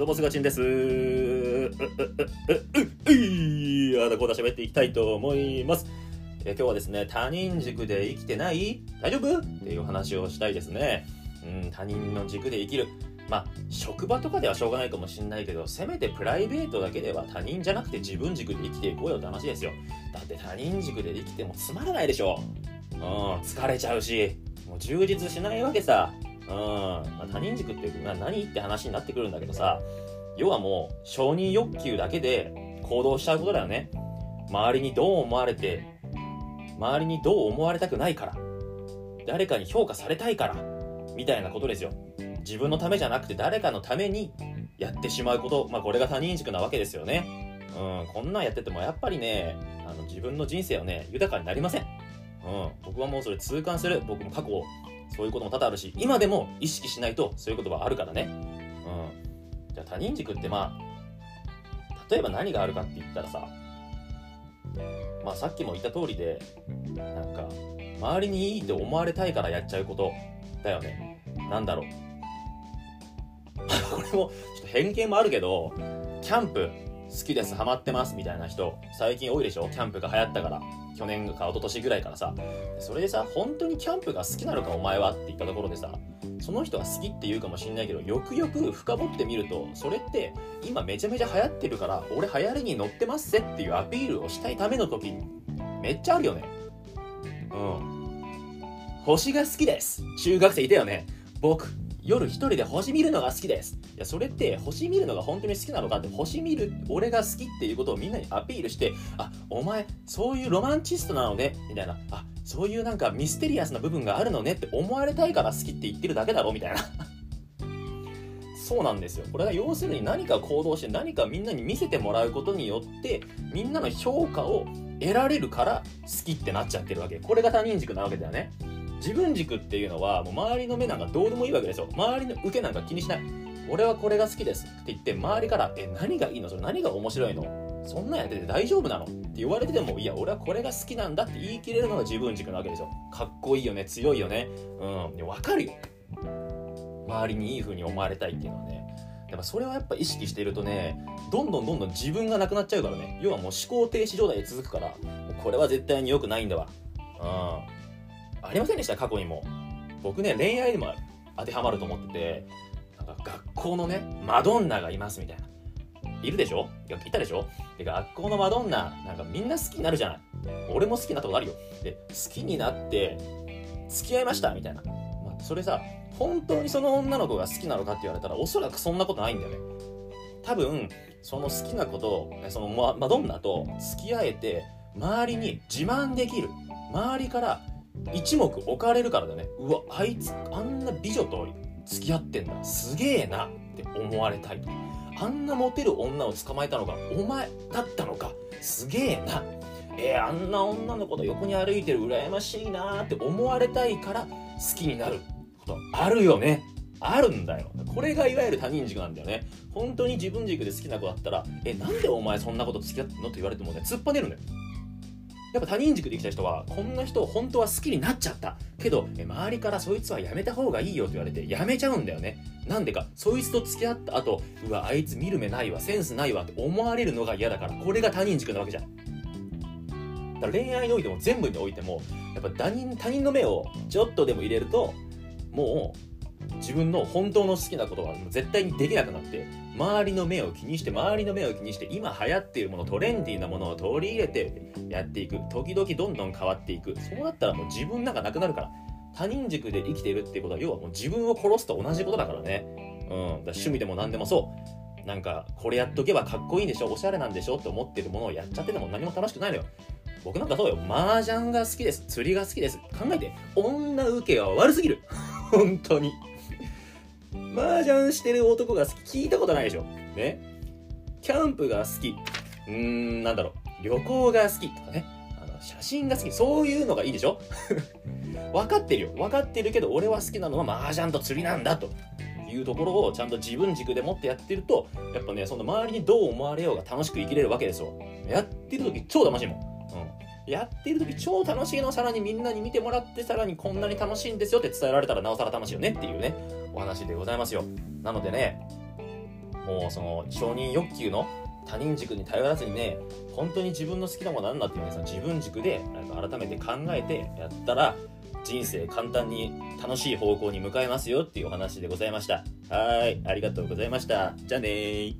どうもすがちんです。う、う、う、う、いあだこうだ喋っていきたいと思います。え今日はですね、他人軸で生きてない大丈夫っていう話をしたいですね。うん、他人の軸で生きる。まあ、職場とかではしょうがないかもしんないけど、せめてプライベートだけでは他人じゃなくて自分軸で生きていこうよって話ですよ。だって他人軸で生きてもつまらないでしょ。うん、疲れちゃうし、もう充実しないわけさ。うん、まあ、他人軸って何って話になってくるんだけどさ要はもう承認欲求だけで行動しちゃうことだよね。周りにどう思われて周りにどう思われたくないから誰かに評価されたいからみたいなことですよ。自分のためじゃなくて誰かのためにやってしまうことまあこれが他人軸なわけですよね。うんこんなんやっててもやっぱりねあの自分の人生はね豊かになりません。うん僕はもうそれ痛感する。僕も過去そういうことも多々あるし今でも意識しないとそういうことはあるからね。うん。じゃあ他人軸ってまあ例えば何があるかって言ったらさまあさっきも言った通りでなんか周りにいいって思われたいからやっちゃうことだよね。なんだろう。これもちょっと偏見もあるけどキャンプ好きですハマってますみたいな人最近多いでしょ？キャンプが流行ったから。去年か一昨年ぐらいからさ。それでさ本当にキャンプが好きなのかお前はって言ったところでさその人は好きって言うかもしんないけどよくよく深掘ってみるとそれって今めちゃめちゃ流行ってるから俺流行りに乗ってますぜっていうアピールをしたいための時めっちゃあるよね。うん。星が好きです。中学生いたよね。僕夜一人で星見るのが好きです。や、それって星見るのが本当に好きなのかって、星見る俺が好きっていうことをみんなにアピールして、あ、お前、そういうロマンチストなのね、みたいな、あ、そういうなんかミステリアスな部分があるのねって思われたいから好きって言ってるだけだろ、みたいな。そうなんですよ。これが要するに何か行動して何かみんなに見せてもらうことによってみんなの評価を得られるから好きってなっちゃってるわけ。これが他人軸なわけだよね。自分軸っていうのはもう周りの目なんかどうでもいいわけですよ周りの受けなんか気にしない俺はこれが好きですって言って周りからえ何がいいの？それ何が面白いの？そんなんやってて大丈夫なの？って言われててもいや俺はこれが好きなんだって言い切れるのが自分軸なわけですよ。かっこいいよね。強いよね。うん。分かるよ。周りにいい風に思われたいっていうのはね。やっぱそれはやっぱ意識してるとねどんどんどんどん自分がなくなっちゃうからね。要はもう思考停止状態で続くからこれは絶対に良くないんだわ。うん。ありませんでした？過去にも。僕ね恋愛にも当てはまると思ってて学校のねマドンナがいますみたいな。いるでしょ？いたでしょ？で学校のマドンナなんかみんな好きになるじゃない。俺も好きになったことあるよ。で好きになって付き合いましたみたいな、まあ、それさ本当にその女の子が好きなのかって言われたらおそらくそんなことないんだよね。多分その好きなことそのマドンナと付き合えて周りに自慢できる。周りから一目置かれるからだね。うわあいつあんな美女と付き合ってんだ。すげえなって思われたい。とあんなモテる女を捕まえたのがお前だったのか。すげえな。えー、あんな女の子と横に歩いてる羨ましいなって思われたいから好きになることあるよね。あるんだよ。これがいわゆる他人軸なんだよね。本当に自分軸で好きな子だったらえなんでお前そんなこと付き合ってんのって言われてもね突っぱねるんだよ。やっぱ他人軸できた人はこんな人本当は好きになっちゃった。けど周りからそいつはやめた方がいいよって言われてやめちゃうんだよね。なんでかそいつと付き合った後うわあいつ見る目ないわセンスないわって思われるのが嫌だからこれが他人軸なわけじゃん。だから恋愛においても全部においてもやっぱ他人他人の目をちょっとでも入れるともう自分の本当の好きなことは絶対にできなくなって周りの目を気にして周りの目を気にして今流行っているものトレンディーなものを取り入れてやっていく。時々どんどん変わっていく。そうなったらもう自分なんかなくなるから。他人軸で生きているっていうことは要はもう自分を殺すと同じことだからね。うん。趣味でも何でもそう。なんかこれやっとけばかっこいいんでしょ。おしゃれなんでしょって思ってるものをやっちゃってても何も楽しくないのよ。僕なんかそうよ。麻雀が好きです。釣りが好きです。考えて。女受けは悪すぎる。本当に。麻雀してる男が好き聞いたことないでしょ。ね。キャンプが好き。うーんなんだろう。旅行が好きとかね。あの写真が好き。そういうのがいいでしょ。分かってるよ。分かってるけど俺は好きなのは麻雀と釣りなんだというところをちゃんと自分軸で持ってやってるとやっぱねその周りにどう思われようが楽しく生きれるわけですよ。やってる時超楽しいもん。やってる時超楽しいのさらにみんなに見てもらってさらにこんなに楽しいんですよって伝えられたらなおさら楽しいよねっていうねお話でございますよ。なのでねもうその承認欲求の他人軸に頼らずにね本当に自分の好きなものなんだっていうねその自分軸でなんか改めて考えてやったら人生簡単に楽しい方向に向かえますよっていうお話でございました。はいありがとうございました。じゃあねー